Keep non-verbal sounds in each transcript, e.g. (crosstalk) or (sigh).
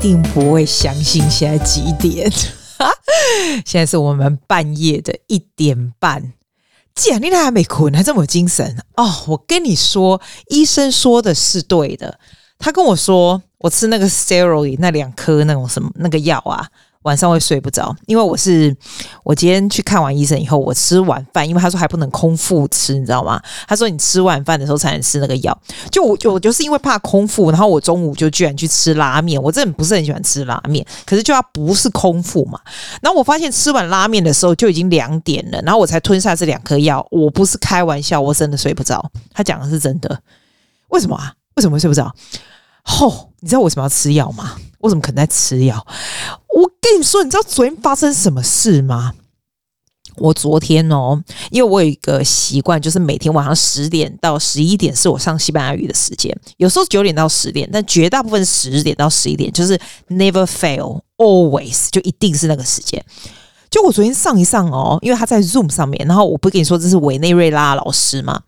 定不会相信现在几点？(laughs) 现在是我们半夜的一点半。既然你俩还没困，还这么有精神哦！我跟你说，医生说的是对的。他跟我说，我吃那个 steroid 那两颗那种什么那个药啊。晚上会睡不着，因为我是我今天去看完医生以后，我吃晚饭，因为他说还不能空腹吃，你知道吗？他说你吃晚饭的时候才能吃那个药。就我就我就是因为怕空腹，然后我中午就居然去吃拉面。我真的不是很喜欢吃拉面，可是就要不是空腹嘛。然后我发现吃完拉面的时候就已经两点了，然后我才吞下这两颗药。我不是开玩笑，我真的睡不着。他讲的是真的，为什么啊？为什么会睡不着？吼、哦，你知道我为什么要吃药吗？我怎么可能在吃药？我跟你说，你知道昨天发生什么事吗？我昨天哦，因为我有一个习惯，就是每天晚上十点到十一点是我上西班牙语的时间，有时候九点到十点，但绝大部分十点到十一点，就是 never fail always，就一定是那个时间。就我昨天上一上哦，因为他在 Zoom 上面，然后我不跟你说这是委内瑞拉老师嘛，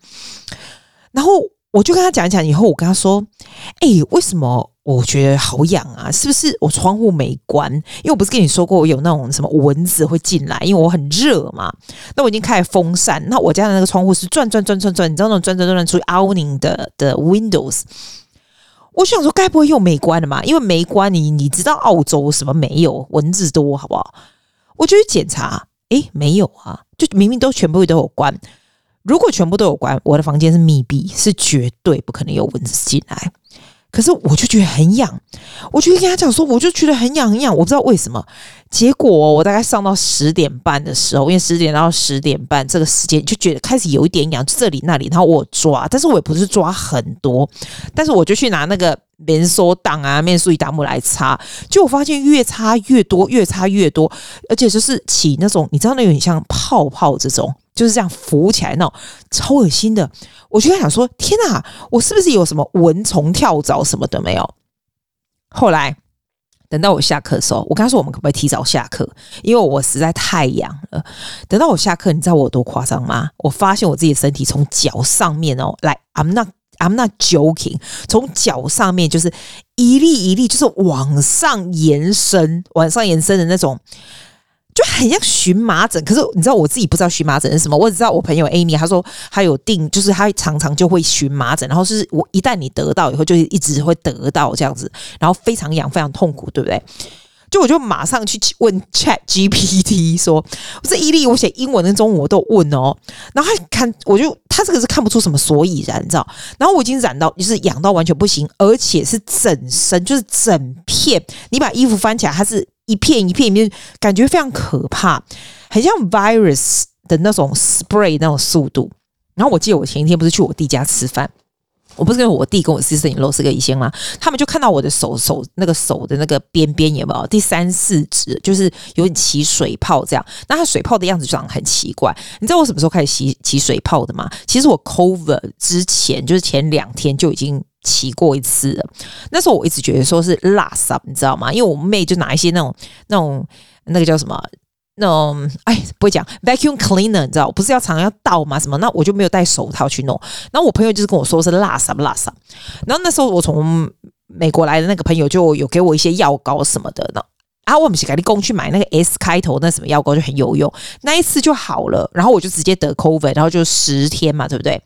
然后我就跟他讲一讲，以后我跟他说，哎，为什么？我觉得好痒啊，是不是我窗户没关？因为我不是跟你说过，我有那种什么蚊子会进来，因为我很热嘛。那我已经开风扇，那我家的那个窗户是转转转转转，你知道那种转转转转出去 awning 的的 windows。我想说，该不会又没关了嘛？因为没关，你你知道澳洲什么没有蚊子多，好不好？我就去检查，诶，没有啊，就明明都全部都有关。如果全部都有关，我的房间是密闭，是绝对不可能有蚊子进来。可是我就觉得很痒，我就跟他讲说，我就觉得很痒很痒，我不知道为什么。结果我大概上到十点半的时候，因为十点到十点半这个时间就觉得开始有一点痒，这里那里，然后我抓，但是我也不是抓很多，但是我就去拿那个连锁档啊、面舒达姆来擦，就我发现越擦越多，越擦越多，而且就是起那种你知道那有点像泡泡这种。就是这样浮起来那种超恶心的，我就在想说：天哪，我是不是有什么蚊虫跳蚤什么的没有？后来等到我下课的时候，我跟他说：我们可不可以提早下课？因为我实在太痒了。等到我下课，你知道我有多夸张吗？我发现我自己的身体从脚上面哦，来，I'm not I'm not joking，从脚上面就是一粒一粒，就是往上延伸，往上延伸的那种。就很像荨麻疹，可是你知道我自己不知道荨麻疹是什么，我只知道我朋友 Amy 她说她有定，就是她常常就会荨麻疹，然后是我一旦你得到以后，就一直会得到这样子，然后非常痒，非常痛苦，对不对？就我就马上去问 Chat GPT 说，我这伊利我写英文跟中文我都问哦，然后他看我就他这个是看不出什么所以然，你知道？然后我已经染到就是痒到完全不行，而且是整身就是整片，你把衣服翻起来，它是。一片一片一片，感觉非常可怕，很像 virus 的那种 spray 那种速度。然后我记得我前一天不是去我弟家吃饭，我不是跟我弟跟我 sister-in-law 是个医生吗？他们就看到我的手手那个手的那个边边有没有第三四指，就是有点起水泡这样。那它水泡的样子长得很奇怪。你知道我什么时候开始起起水泡的吗？其实我 cover 之前就是前两天就已经。起过一次了，那时候我一直觉得说是垃圾，你知道吗？因为我妹就拿一些那种、那种、那个叫什么，那种哎，不会讲 vacuum cleaner，你知道，不是要常常要倒吗？什么？那我就没有戴手套去弄。然后我朋友就是跟我说是辣什么辣什么。然后那时候我从美国来的那个朋友就有给我一些药膏什么的。呢。啊我们是赶紧工去买那个 S 开头那什么药膏就很有用，那一次就好了。然后我就直接得 COVID，然后就十天嘛，对不对？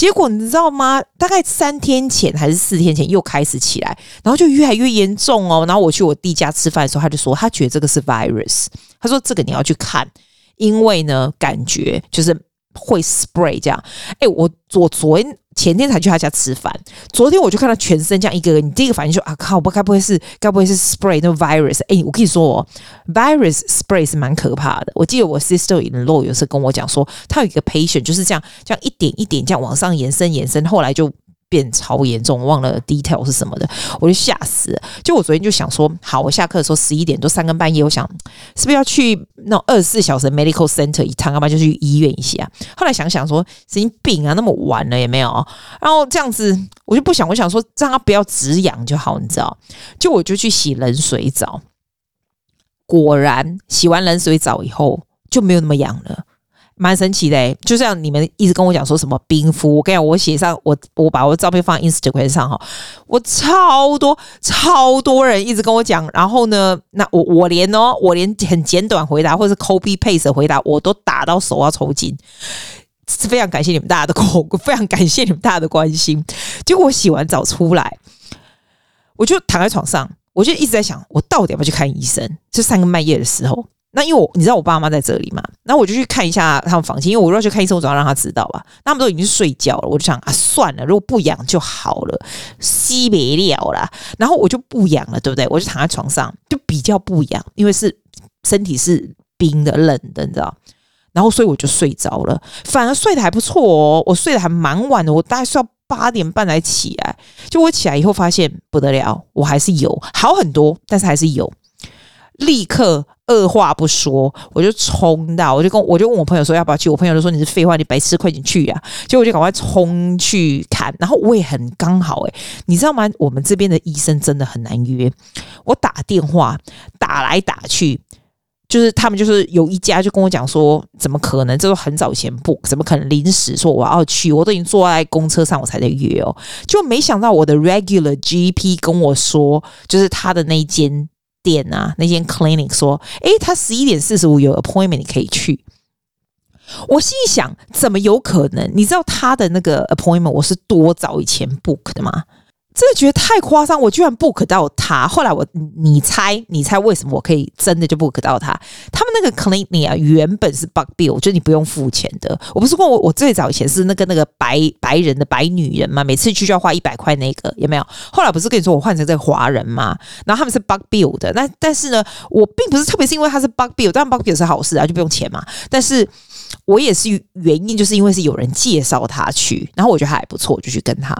结果你知道吗？大概三天前还是四天前又开始起来，然后就越来越严重哦。然后我去我弟家吃饭的时候，他就说他觉得这个是 virus，他说这个你要去看，因为呢感觉就是会 spray 这样。哎，我我昨天。前天才去他家吃饭，昨天我就看他全身这样一个个，你第一个反应就啊靠，不该不会是该不会是 spray 那 virus？哎，我跟你说哦，virus spray 是蛮可怕的。我记得我 sister in law 有时跟我讲说，他有一个 patient 就是这样这样一点一点这样往上延伸延伸，后来就。变超严重，忘了 detail 是什么的，我就吓死了。就我昨天就想说，好，我下课的时候十一点多三更半夜，我想是不是要去那种二十四小时 medical center 一趟，要不然就去医院一下。后来想想说，神经病啊，那么晚了也没有。然后这样子，我就不想，我想说，让他不要止痒就好，你知道？就我就去洗冷水澡，果然洗完冷水澡以后就没有那么痒了。蛮神奇的、欸，就像你们一直跟我讲说什么冰敷，我跟你讲，我写上我我把我的照片放 Instagram 上哈，我超多超多人一直跟我讲，然后呢，那我我连哦，我连很简短回答或是 copy paste 回答，我都打到手要抽筋，是非常感谢你们大家的口，(laughs) 非常感谢你们大家的关心。结果我洗完澡出来，我就躺在床上，我就一直在想，我到底要不要去看医生？就三更半夜的时候。那因为我你知道我爸妈在这里嘛，然后我就去看一下他们房间，因为我如果去看医生，我总要让他知道吧。他们都已经睡觉了，我就想啊，算了，如果不痒就好了，西北了啦。然后我就不痒了，对不对？我就躺在床上，就比较不痒，因为是身体是冰的、冷的，你知道。然后所以我就睡着了，反而睡得还不错哦，我睡得还蛮晚的，我大概睡到八点半才起来。就我起来以后发现不得了，我还是有好很多，但是还是有，立刻。二话不说，我就冲到，我就跟我就问我朋友说要不要去，我朋友就说你是废话，你白痴，快点去呀！结果我就赶快冲去看，然后我也很刚好，诶，你知道吗？我们这边的医生真的很难约，我打电话打来打去，就是他们就是有一家就跟我讲说，怎么可能？这都很早前 book，怎么可能临时说我要去？我都已经坐在公车上，我才在约哦，就没想到我的 regular GP 跟我说，就是他的那一间。店啊，那间 clinic 说，诶，他十一点四十五有 appointment，你可以去。我心想，怎么有可能？你知道他的那个 appointment 我是多早以前 book 的吗？真的觉得太夸张，我居然 book 到他。后来我，你猜，你猜为什么我可以真的就 book 到他？他们那个 clinic 啊，原本是 bug bill，就是你不用付钱的。我不是问我我最早以前是那个那个白白人的白女人嘛，每次去就要花一百块那个，有没有？后来不是跟你说我换成这个华人嘛？然后他们是 bug bill 的，那但是呢，我并不是特别是因为他是 bug bill，当然 bug bill 是好事啊，就不用钱嘛。但是我也是原因，就是因为是有人介绍他去，然后我觉得他还不错，我就去跟他。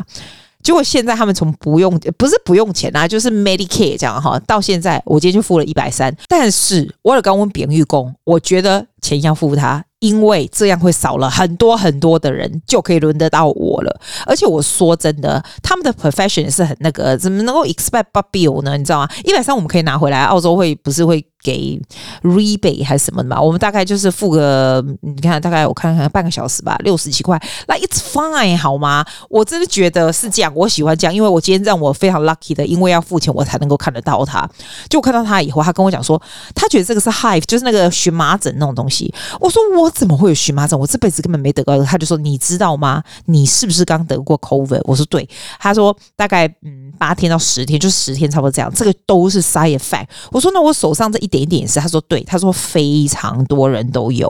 结果现在他们从不用，不是不用钱啊，就是 Medicare 这样哈，到现在我今天就付了一百三，但是我有刚问扁玉工，我觉得钱要付他。因为这样会少了很多很多的人，就可以轮得到我了。而且我说真的，他们的 profession 是很那个，怎么能够 expect b u b i l l 呢？你知道吗？一百三我们可以拿回来，澳洲会不是会给 rebate 还是什么的嘛？我们大概就是付个，你看大概我看看半个小时吧，六十几块，那 it's fine 好吗？我真的觉得是这样，我喜欢这样，因为我今天让我非常 lucky 的，因为要付钱我才能够看得到他。就我看到他以后，他跟我讲说，他觉得这个是 hive，就是那个荨麻疹那种东西。我说我。怎么会有荨麻疹？我这辈子根本没得过。他就说：“你知道吗？你是不是刚得过 COVID？” 我说：“对。”他说：“大概嗯八天到十天，就十天差不多这样。这个都是 side effect。”我说：“那我手上这一点一点是。”他说：“对。”他说：“非常多人都有。”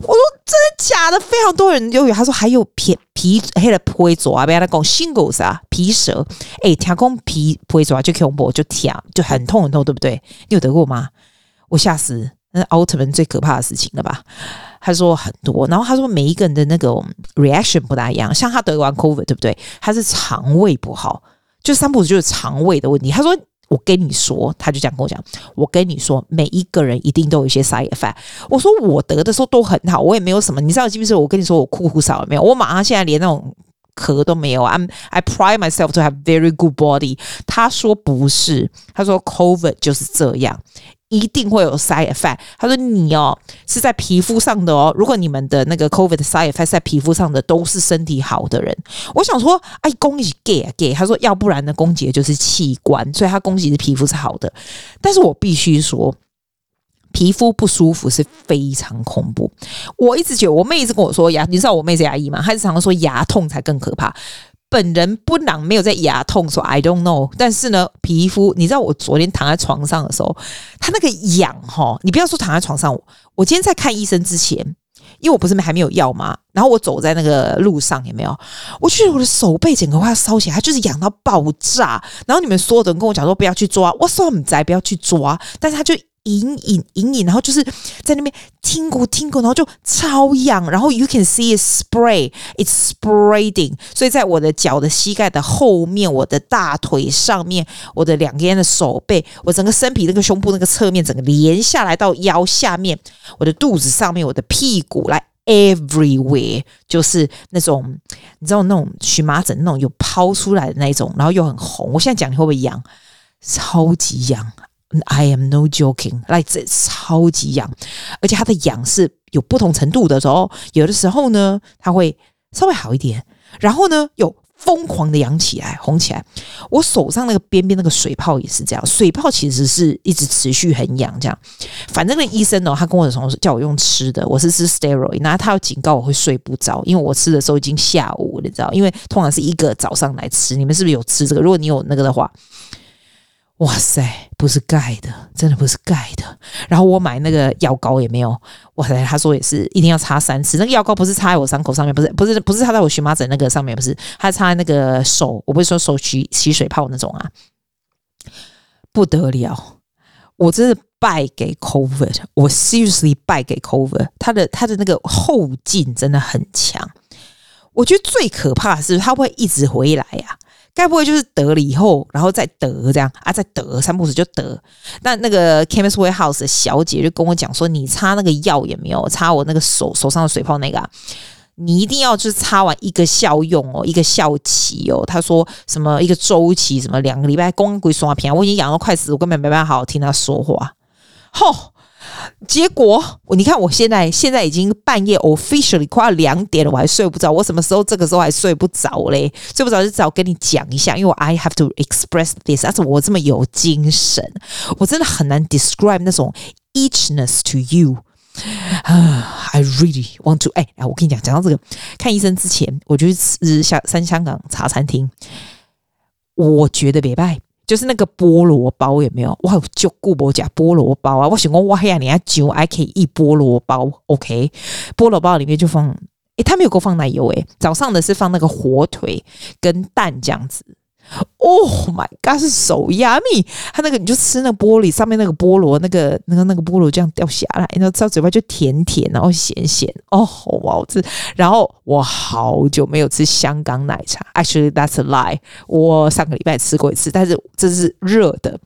我说：“真的假的？非常多人都有。”他说：“还有皮皮黑的皮疹啊，不要他讲 shingles 啊，皮蛇。哎，听讲皮皮疹就恐怖，就疼，就很痛很痛，对不对？你有得过吗？我吓死！那奥特曼最可怕的事情了吧？他说很多，然后他说每一个人的那个 reaction 不大一样，像他得完 COVID 对不对？他是肠胃不好，就三步就是肠胃的问题。他说我跟你说，他就这样跟我讲，我跟你说，每一个人一定都有一些 side effect。我说我得的时候都很好，我也没有什么，你知道是不是？我跟你说我酷酷少了没有？我马上现在连那种咳都没有。I'm I pride myself to have very good body。他说不是，他说 COVID 就是这样。一定会有 side effect。他说你哦是在皮肤上的哦。如果你们的那个 COVID side effect 在皮肤上的都是身体好的人，我想说，哎，恭喜 gay 啊 gay。他说，要不然呢，攻击就是器官，所以他恭喜是皮肤是好的。但是我必须说，皮肤不舒服是非常恐怖。我一直觉得，我妹一直跟我说牙，你知道我妹是牙医嘛？她常常说牙痛才更可怕。本人不能没有在牙痛，说 I don't know。但是呢，皮肤，你知道我昨天躺在床上的时候，他那个痒哈，你不要说躺在床上，我今天在看医生之前，因为我不是还没有药吗？然后我走在那个路上，有没有？我觉得我的手背整个快要烧起来，就是痒到爆炸。然后你们所有人跟我讲说不要去抓，我说我们在不要去抓，但是他就。隐隐隐隐，然后就是在那边听过听过，然后就超痒，然后 you can see it spray, it's spreading，所以在我的脚的膝盖的后面，我的大腿上面，我的两边的手背，我整个身体那个胸部那个侧面，整个连下来到腰下面，我的肚子上面，我的屁股来 everywhere，就是那种你知道那种荨麻疹那种有抛出来的那种，然后又很红。我现在讲你会不会痒？超级痒。I am no joking，like 这超级痒，而且它的痒是有不同程度的时候，有的时候呢，它会稍微好一点，然后呢，又。疯狂的痒起来，红起来。我手上那个边边那个水泡也是这样，水泡其实是一直持续很痒，这样。反正那医生呢，他跟我说叫我用吃的，我是吃 steroid，然后他要警告我会睡不着，因为我吃的时候已经下午，你知道，因为通常是一个早上来吃。你们是不是有吃这个？如果你有那个的话。哇塞，不是盖的，真的不是盖的。然后我买那个药膏也没有。哇塞，他说也是一定要擦三次。那个药膏不是擦在我伤口上面，不是不是不是擦在我荨麻疹那个上面，不是，他擦在那个手。我不是说手起起水泡那种啊，不得了！我真的败给 COVID，我 seriously 败给 COVID。他的他的那个后劲真的很强。我觉得最可怕的是他会一直回来呀、该不会就是得了以后，然后再得这样啊？再得三不五时就得。那那个 Chemist Warehouse 的小姐就跟我讲说：“你擦那个药也没有擦我那个手手上的水泡那个、啊，你一定要就是擦完一个效用哦，一个效期哦。”他说什么一个周期，什么两个礼拜，公归刷屏，我已经痒到快死，我根本没办法好好听他说话。吼！结果，你看我现在现在已经半夜 officially 快要两点了，我还睡不着。我什么时候这个时候还睡不着嘞？睡不着就只好跟你讲一下，因为我 I have to express this。但是我这么有精神，我真的很难 describe 那种 itchiness to you。啊，(sighs) I really want to。哎，我跟你讲，讲到这个，看医生之前，我就去吃香三香港茶餐厅，我觉得别拜。就是那个菠萝包有没有？哇，就顾伯家菠萝包啊！我想讲哇呀，你家酒还可以一菠萝包，OK？菠萝包里面就放，诶、欸，他没有给我放奶油诶、早上的是放那个火腿跟蛋这样子。Oh my god，是手压蜜，它那个你就吃那个玻璃上面那个菠萝，那个那个那个菠萝这样掉下来，然后到嘴巴就甜甜，然后咸咸，哦，好好吃。然后我好久没有吃香港奶茶，Actually that's a lie，我上个礼拜吃过一次，但是这是热的，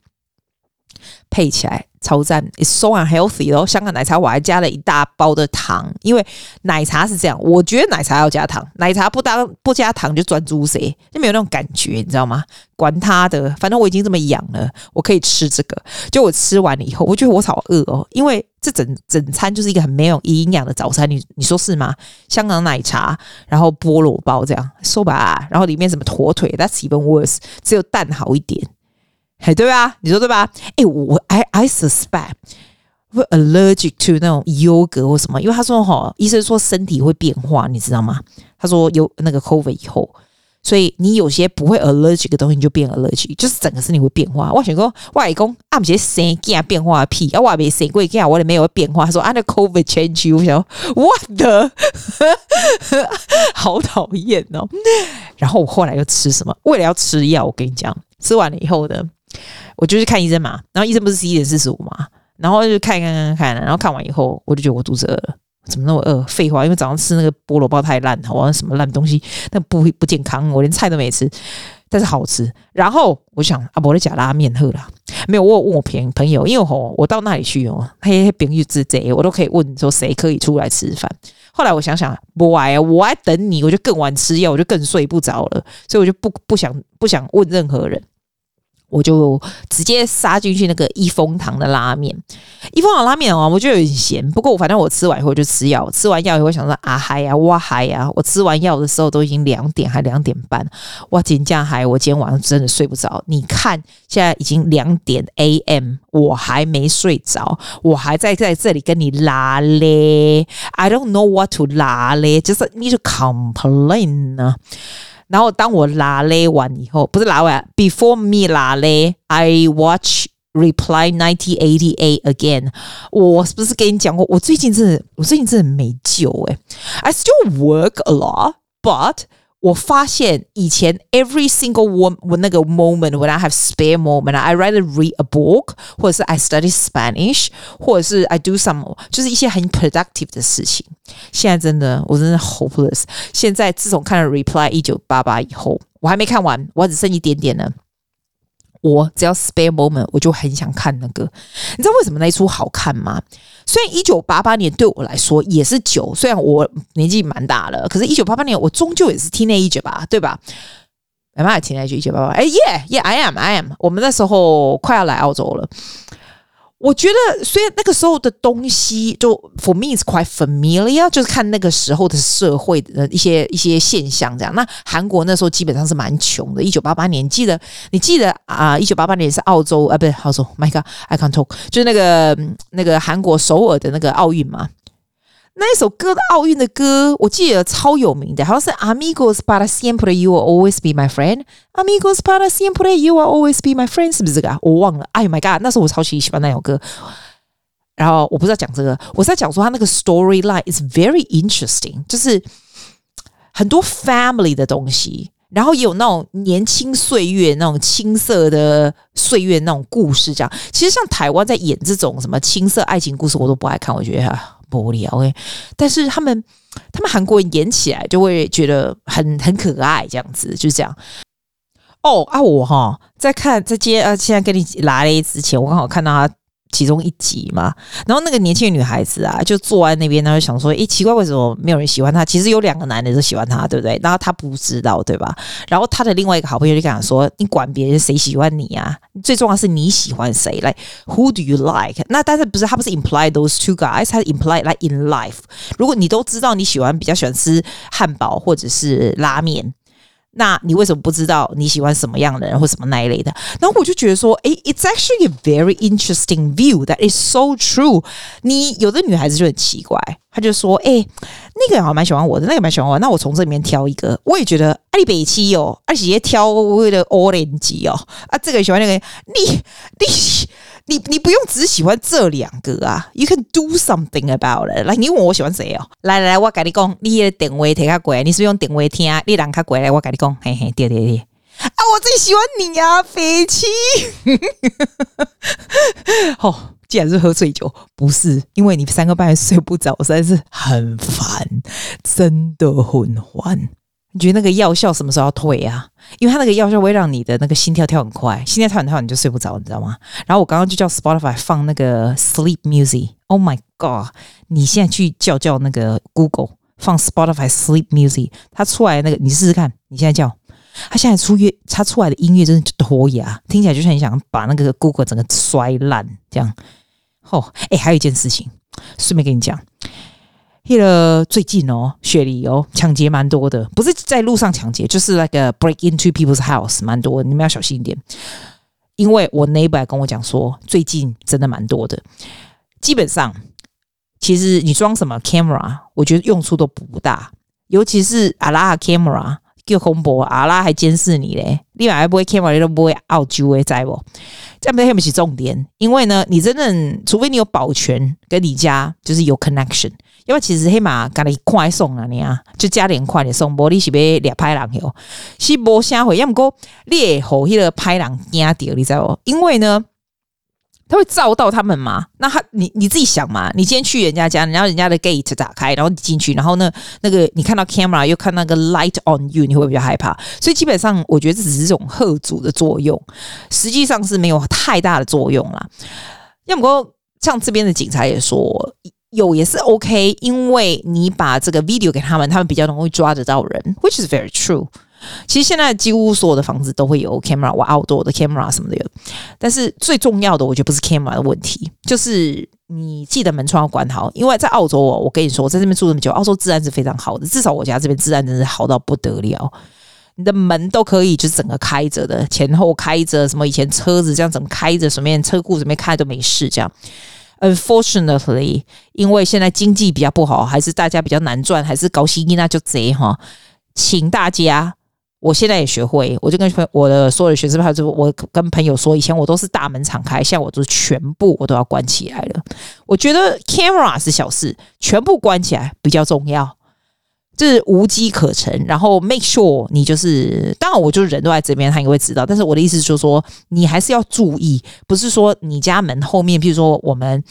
配起来。超赞，It's so unhealthy 哦。香港奶茶我还加了一大包的糖，因为奶茶是这样，我觉得奶茶要加糖，奶茶不当不加糖就专猪谁，就没有那种感觉，你知道吗？管他的，反正我已经这么痒了，我可以吃这个。就我吃完了以后，我觉得我好饿哦，因为这整整餐就是一个很没有营养的早餐，你你说是吗？香港奶茶，然后菠萝包这样，说吧，然后里面什么火腿，That's even worse，只有蛋好一点。嘿，对吧？你说对吧？哎，我 I I suspect 会 allergic to 那种优格或什么，因为他说哈，医生说身体会变化，你知道吗？他说有那个 COVID 以后，所以你有些不会 allergic 的东西你就变 allergic，就是整个身体会变化。我想说，外公啊，不是生囝变化屁啊，我没生过囝，我也没有变化。他说啊，那 COVID change you，我想说 what the，(laughs) 好讨厌哦。然后我后来又吃什么？为了要吃药，我跟你讲，吃完了以后呢。我就去看医生嘛，然后医生不是十一点四十五嘛，然后就看看看看，然后看完以后，我就觉得我肚子饿了，怎么那么饿？废话，因为早上吃那个菠萝包太烂了，我什么烂东西，那不不健康，我连菜都没吃，但是好吃。然后我想啊，我的假拉面喝啦，没有，我有问我朋朋友，因为吼我到那里去哦，嘿嘿，朋友之贼，我都可以问说谁可以出来吃饭。后来我想想，不爱，我还等你，我就更晚吃药，我就更睡不着了，所以我就不不想不想问任何人。我就直接杀进去那个一风堂的拉面，一风堂拉面啊，我觉得有点咸。不过我反正我吃完以后就吃药，吃完药以后想说啊嗨呀哇嗨呀！我吃完药的时候都已经两点还两点半，哇紧张嗨！我今天晚上真的睡不着。你看现在已经两点 AM，我还没睡着，我还在在这里跟你拉嘞。I don't know what to 拉嘞，就是 need to complain 呢。然后当我拉嘞完以后，不是拉完，before me 拉嘞，I watch Reply 1988 again。我是不是跟你讲过？我最近真的，我最近真的没救诶。I still work a lot, but 我发现以前 every single one 我那个 moment when I have spare moment, I rather read a book，或者是 I study Spanish，或者是 I do some 就是一些很 productive 的事情。现在真的我真的 hopeless。现在自从看了 Reply 一九八八以后，我还没看完，我还只剩一点点呢。 我只要 spare moment，我就很想看那个。你知道为什么那一出好看吗？虽然一九八八年对我来说也是久，虽然我年纪蛮大了，可是，一九八八年我终究也是 teenager 吧，对吧？哎妈，听那句一九八八，哎，Yeah，Yeah，I am，I am。我们那时候快要来澳洲了。我觉得，虽然那个时候的东西就 for me is quite familiar，就是看那个时候的社会的一些一些现象这样。那韩国那时候基本上是蛮穷的。一九八八年，记得你记得啊？一九八八年是澳洲啊，不是澳洲？My God，I can't talk，就是那个那个韩国首尔的那个奥运嘛。那一首歌的奥运的歌，我记得超有名的，好像是 Amigos para siempre, you will always be my friend。Amigos para siempre, you will always be my friend，是不是这个啊？我忘了。哎 my god，那时候我超级喜欢那首歌。然后我不知道讲这个，我是在讲说他那个 storyline is very interesting，就是很多 family 的东西，然后也有那种年轻岁月那种青涩的岁月那种故事。这样，其实像台湾在演这种什么青涩爱情故事，我都不爱看，我觉得。无聊诶，但是他们他们韩国人演起来就会觉得很很可爱，这样子就是这样。哦啊，我哈在看在接呃，现在跟你来之前，我刚好看到他。其中一集嘛，然后那个年轻的女孩子啊，就坐在那边，她就想说：“诶，奇怪，为什么没有人喜欢她？其实有两个男的都喜欢她，对不对？然后她不知道，对吧？然后她的另外一个好朋友就跟她说：‘你管别人谁喜欢你啊？最重要是你喜欢谁？来，Who do you like？’ 那但是不是他不是 imply those two guys，他是 imply like in life。如果你都知道你喜欢比较喜欢吃汉堡或者是拉面。”那你为什么不知道你喜欢什么样的人或什么那一类的？然后我就觉得说，诶，it's actually a very interesting view that is so true。你有的女孩子就很奇怪，她就说，诶，那个好像蛮喜欢我的，那个蛮喜欢我，那我从这里面挑一个。我也觉得阿里北七哦，而且挑为了 orange 哦，啊，这个喜欢那个，你你。你你不用只喜欢这两个啊，You can do something about it。来，你问我喜欢谁哦？来来来，我跟你讲，你的电话听较贵，你是不是用电话听啊？你人较贵来，我跟你讲，嘿嘿，对对对，啊，我最喜欢你呀，飞七。(laughs) 哦，既然是喝醉酒，不是因为你三个半夜睡不着，实在是很烦，真的很烦。你觉得那个药效什么时候要退啊？因为它那个药效会让你的那个心跳跳很快，心跳跳很快你就睡不着，你知道吗？然后我刚刚就叫 Spotify 放那个 Sleep Music。Oh my god！你现在去叫叫那个 Google 放 Spotify Sleep Music，它出来那个你试试看。你现在叫，它现在出乐，它出来的音乐真的就脱牙，听起来就像你想把那个 Google 整个摔烂这样。哦，哎，还有一件事情，顺便跟你讲。那个最近哦，雪梨哦，抢劫蛮多的，不是在路上抢劫，就是那个 break into people's house，蛮多，你们要小心一点。因为我 neighbor 跟我讲说，最近真的蛮多的。基本上，其实你装什么 camera，我觉得用处都不大，尤其是阿拉 camera，叫恐怖，阿拉还监视你嘞，另外还不会看马你都不会 out 就会在不？这样不起重点，因为呢，你真正除非你有保全跟你家就是有 connection。因为其实黑马赶你快送啊，你啊，就加点快点送，无你是要俩拍人哟，是无啥会，要么过猎吼迄个拍人惊掉，你知道不？因为呢，他会照到他们吗。那他，你你自己想嘛，你今天去人家家，然后人家的 gate 打开，然后你进去，然后呢，那个你看到 camera 又看那个 light on you，你会不会比较害怕？所以基本上，我觉得这只是这种吓阻的作用，实际上是没有太大的作用啦。要不过像这边的警察也说。有也是 OK，因为你把这个 video 给他们，他们比较容易抓得到人，which is very true。其实现在几乎所有的房子都会有 camera，我 outdoor 的 camera 什么的有。但是最重要的，我觉得不是 camera 的问题，就是你记得门窗要关好。因为在澳洲，我跟你说，我在这边住这么久，澳洲治安是非常好的，至少我家这边治安真是好到不得了。你的门都可以就是整个开着的，前后开着，什么以前车子这样整个开着，什么车库怎么开都没事这样。Unfortunately，因为现在经济比较不好，还是大家比较难赚，还是高息，那就贼哈。请大家，我现在也学会，我就跟朋我的所有的学生朋友我跟朋友说，以前我都是大门敞开，现在我都是全部我都要关起来了。我觉得 camera 是小事，全部关起来比较重要。就是无机可乘，然后 make sure 你就是，当然我就是人都在这边，他应该会知道。但是我的意思就是说，你还是要注意，不是说你家门后面，比如说我们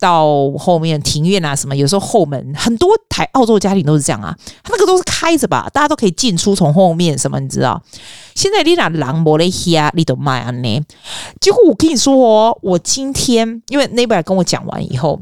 到后面庭院啊什么，有时候后门很多台澳洲家庭都是这样啊，他那个都是开着吧，大家都可以进出从后面什么，你知道？现在你那狼没咧吓，你都卖啊呢？结果我跟你说哦，我今天因为 neighbor 跟我讲完以后。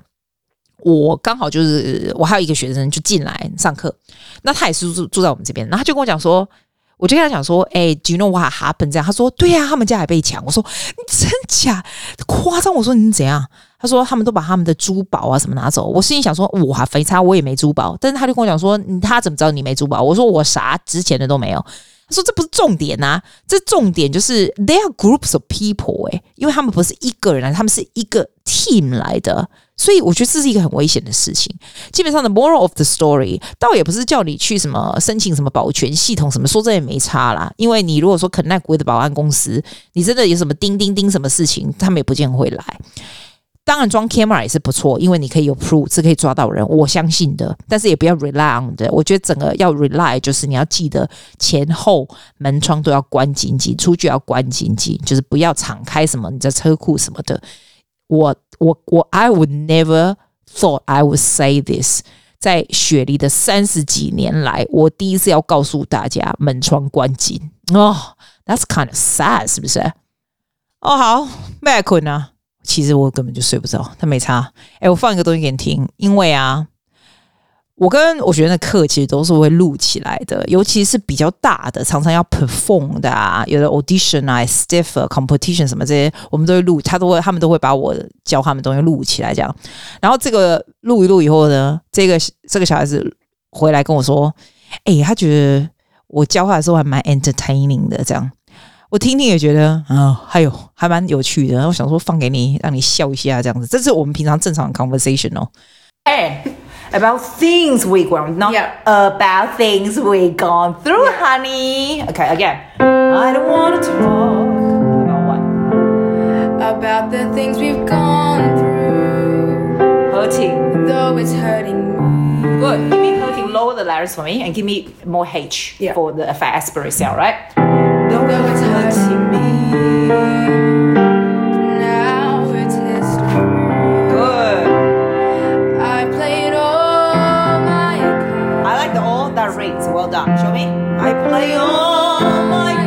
我刚好就是我还有一个学生就进来上课，那他也是住住在我们这边，然后他就跟我讲说，我就跟他讲说，哎、欸，Do you know what happened？这样，他说，对呀、啊，他们家还被抢。我说，你真假夸张？我说你怎样？他说他们都把他们的珠宝啊什么拿走。我心里想说，我还非差，我也没珠宝。但是他就跟我讲说，他怎么知道你没珠宝？我说我啥值钱的都没有。他说这不是重点呐，这重点就是 they are groups of people 哎，因为他们不是一个人来，他们是一个 team 来的。所以我觉得这是一个很危险的事情。基本上的 moral of the story 倒也不是叫你去什么申请什么保全系统什么，说这也没差啦。因为你如果说 connect with 保安公司，你真的有什么叮叮叮什么事情，他们也不见会来。当然装 camera 也是不错，因为你可以有 proof 是可以抓到人，我相信的。但是也不要 rely on 的。我觉得整个要 rely 就是你要记得前后门窗都要关紧紧，出去要关紧紧，就是不要敞开什么你的车库什么的。我我我，I would never thought I would say this。在雪梨的三十几年来，我第一次要告诉大家门窗关紧哦。Oh，That's kind of sad，是不是？哦，好，麦困啊。其实我根本就睡不着，他没差。哎，我放一个东西给你听，因为啊。我跟我学生的课其实都是会录起来的，尤其是比较大的，常常要 perform 的啊，有的 audition 啊、stiff competition 什么这些，我们都会录，他都会，他们都会把我教他们东西录起来，这样。然后这个录一录以后呢，这个这个小孩子回来跟我说，哎、他觉得我教他的时候还蛮 entertaining 的，这样。我听听也觉得啊，还有还蛮有趣的。然后想说放给你，让你笑一下，这样子。这是我们平常正常的 conversation 哦。哎。About things we gone, not yeah. about things we gone through, yeah. honey. Okay, again. I don't want to talk about what? About the things we've gone through. Hurting. Though it's hurting me. Good. Give me hurting. Lower the letters for me and give me more H yeah. for the for aspirate cell, right? Though, Though it's hurting me. Well done. Show me. I play all my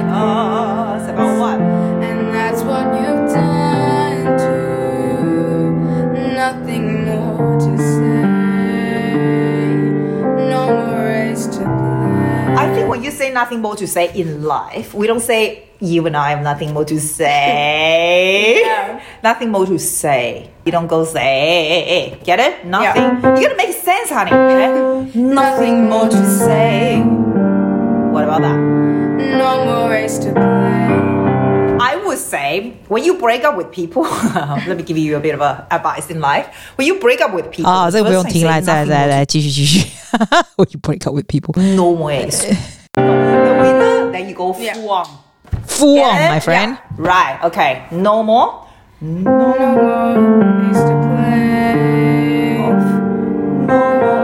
say nothing more to say in life, we don't say you and I have nothing more to say. (laughs) yeah. Nothing more to say. You don't go say, get it? Nothing. Yeah. You gotta make sense, honey. Okay? Nothing more to say. What about that? No more ways to play. I would say when you break up with people, (laughs) let me give you a bit of a advice in life. When you break up with people, 啊，这个不用听，来，再来，再来，继续，继续。when (laughs) you break up with people, no ways. the winner, then you go full on. Full on, my friend. Yeah. Right. Okay. No more. No more ways to play. No more.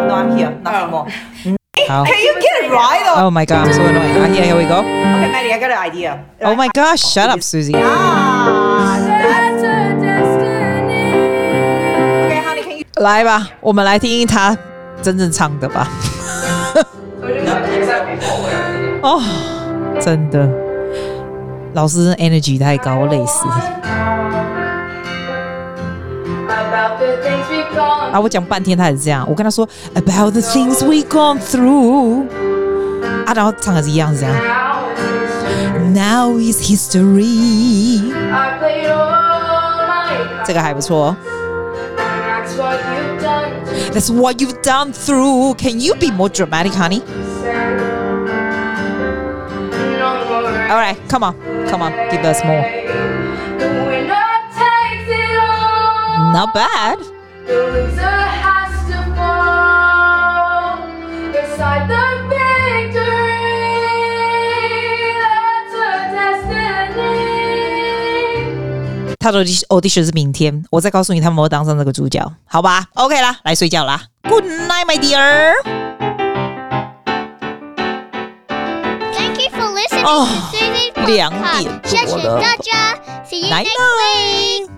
No, I'm here. Nothing more. (laughs) How? Can you get it right? Or? Oh my god, I'm so annoying. Ah, here, here we go. Okay, Maddie, I got an idea. Oh my gosh, shut up, Susie. Ah, that's a destiny. Okay, honey, can you... 来吧，我们来听听他真正唱的吧。 (laughs) 哦，真的，老师 energy 太高，累死。啊！我讲半天，他也是这样。我跟他说，About the things we gone through，啊，然后唱的是一样，是这样。Now is history，这个还不错。That's what you've done through. Can you be more dramatic, honey? All right, come on, come on, give us more. Not bad. The loser has to fall beside the victory. That's a destiny. 他的 audition 是明天，我再告诉你他们会当上这个主角，好吧？OK 啦，来睡觉啦。Good night, my dear. 哦，两点多了，来呢。